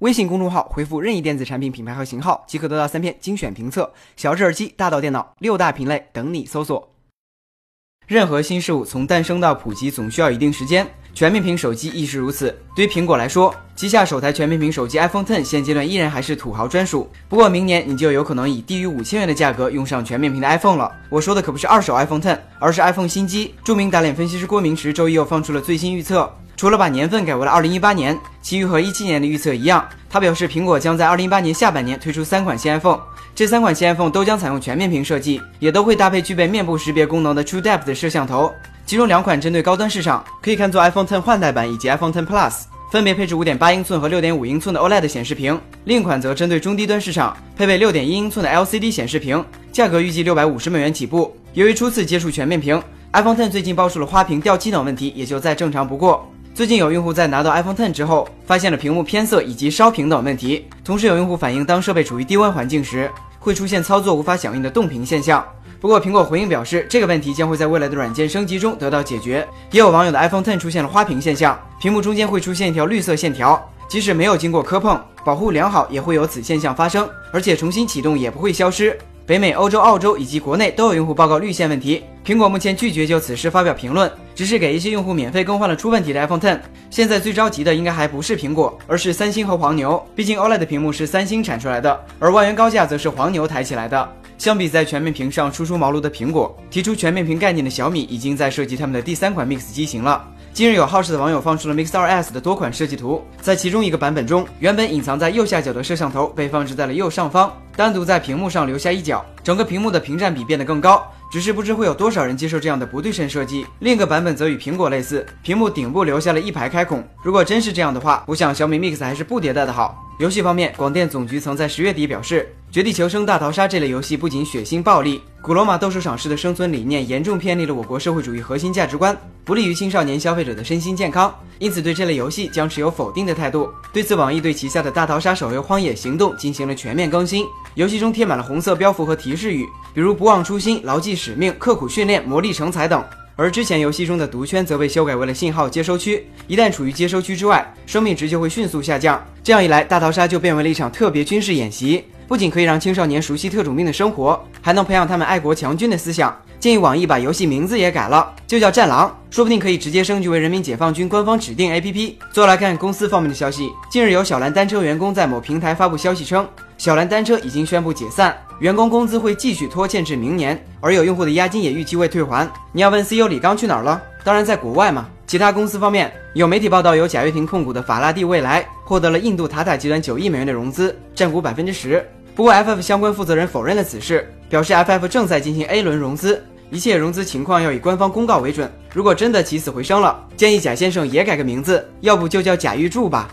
微信公众号回复任意电子产品品牌和型号，即可得到三篇精选评测。小智耳机，大到电脑，六大品类等你搜索。任何新事物从诞生到普及，总需要一定时间。全面屏手机亦是如此。对于苹果来说，旗下首台全面屏手机 iPhone Ten 现阶段依然还是土豪专属。不过明年你就有可能以低于五千元的价格用上全面屏的 iPhone 了。我说的可不是二手 iPhone Ten，而是 iPhone 新机。著名打脸分析师郭明池周一又放出了最新预测。除了把年份改为了二零一八年，其余和一七年的预测一样。他表示，苹果将在二零一八年下半年推出三款新 iPhone，这三款新 iPhone 都将采用全面屏设计，也都会搭配具备面部识别功能的 True Depth 摄像头。其中两款针对高端市场，可以看作 iPhone Ten 换代版以及 iPhone Ten Plus，分别配置五点八英寸和六点五英寸的 OLED 显示屏；另一款则针对中低端市场，配备六点一英寸的 LCD 显示屏，价格预计六百五十美元起步。由于初次接触全面屏，iPhone Ten 最近爆出了花屏掉机等问题，也就再正常不过。最近有用户在拿到 iPhone Ten 之后，发现了屏幕偏色以及烧屏等问题。同时有用户反映，当设备处于低温环境时，会出现操作无法响应的冻屏现象。不过苹果回应表示，这个问题将会在未来的软件升级中得到解决。也有网友的 iPhone Ten 出现了花屏现象，屏幕中间会出现一条绿色线条，即使没有经过磕碰，保护良好，也会有此现象发生，而且重新启动也不会消失。北美、欧洲、澳洲以及国内都有用户报告绿线问题。苹果目前拒绝就此事发表评论，只是给一些用户免费更换了出问题的 iPhone Ten。现在最着急的应该还不是苹果，而是三星和黄牛。毕竟 OLED 屏幕是三星产出来的，而万元高价则是黄牛抬起来的。相比在全面屏上初出茅庐的苹果，提出全面屏概念的小米已经在设计他们的第三款 Mix 机型了。近日有好事的网友放出了 Mix 2S 的多款设计图，在其中一个版本中，原本隐藏在右下角的摄像头被放置在了右上方，单独在屏幕上留下一角，整个屏幕的屏占比变得更高。只是不知会有多少人接受这样的不对称设计。另一个版本则与苹果类似，屏幕顶部留下了一排开孔。如果真是这样的话，我想小米 Mix 还是不迭代的好。游戏方面，广电总局曾在十月底表示，《绝地求生：大逃杀》这类游戏不仅血腥暴力，古罗马斗兽场式的生存理念严重偏离了我国社会主义核心价值观，不利于青少年消费者的身心健康，因此对这类游戏将持有否定的态度。对此，网易对旗下的大逃杀手游《荒野行动》进行了全面更新，游戏中贴满了红色标符和提示语，比如“不忘初心”“牢记使命”“刻苦训练”“磨砺成才”等。而之前游戏中的毒圈则被修改为了信号接收区，一旦处于接收区之外，生命值就会迅速下降。这样一来，大逃杀就变为了一场特别军事演习，不仅可以让青少年熟悉特种兵的生活，还能培养他们爱国强军的思想。建议网易把游戏名字也改了，就叫《战狼》，说不定可以直接升级为人民解放军官方指定 APP。最后来看公司方面的消息，近日有小蓝单车员工在某平台发布消息称，小蓝单车已经宣布解散。员工工资会继续拖欠至明年，而有用户的押金也预期未退还。你要问 CEO 李刚去哪儿了？当然在国外嘛。其他公司方面，有媒体报道，由贾跃亭控股的法拉第未来获得了印度塔塔集团九亿美元的融资，占股百分之十。不过 FF 相关负责人否认了此事，表示 FF 正在进行 A 轮融资，一切融资情况要以官方公告为准。如果真的起死回生了，建议贾先生也改个名字，要不就叫贾玉柱吧。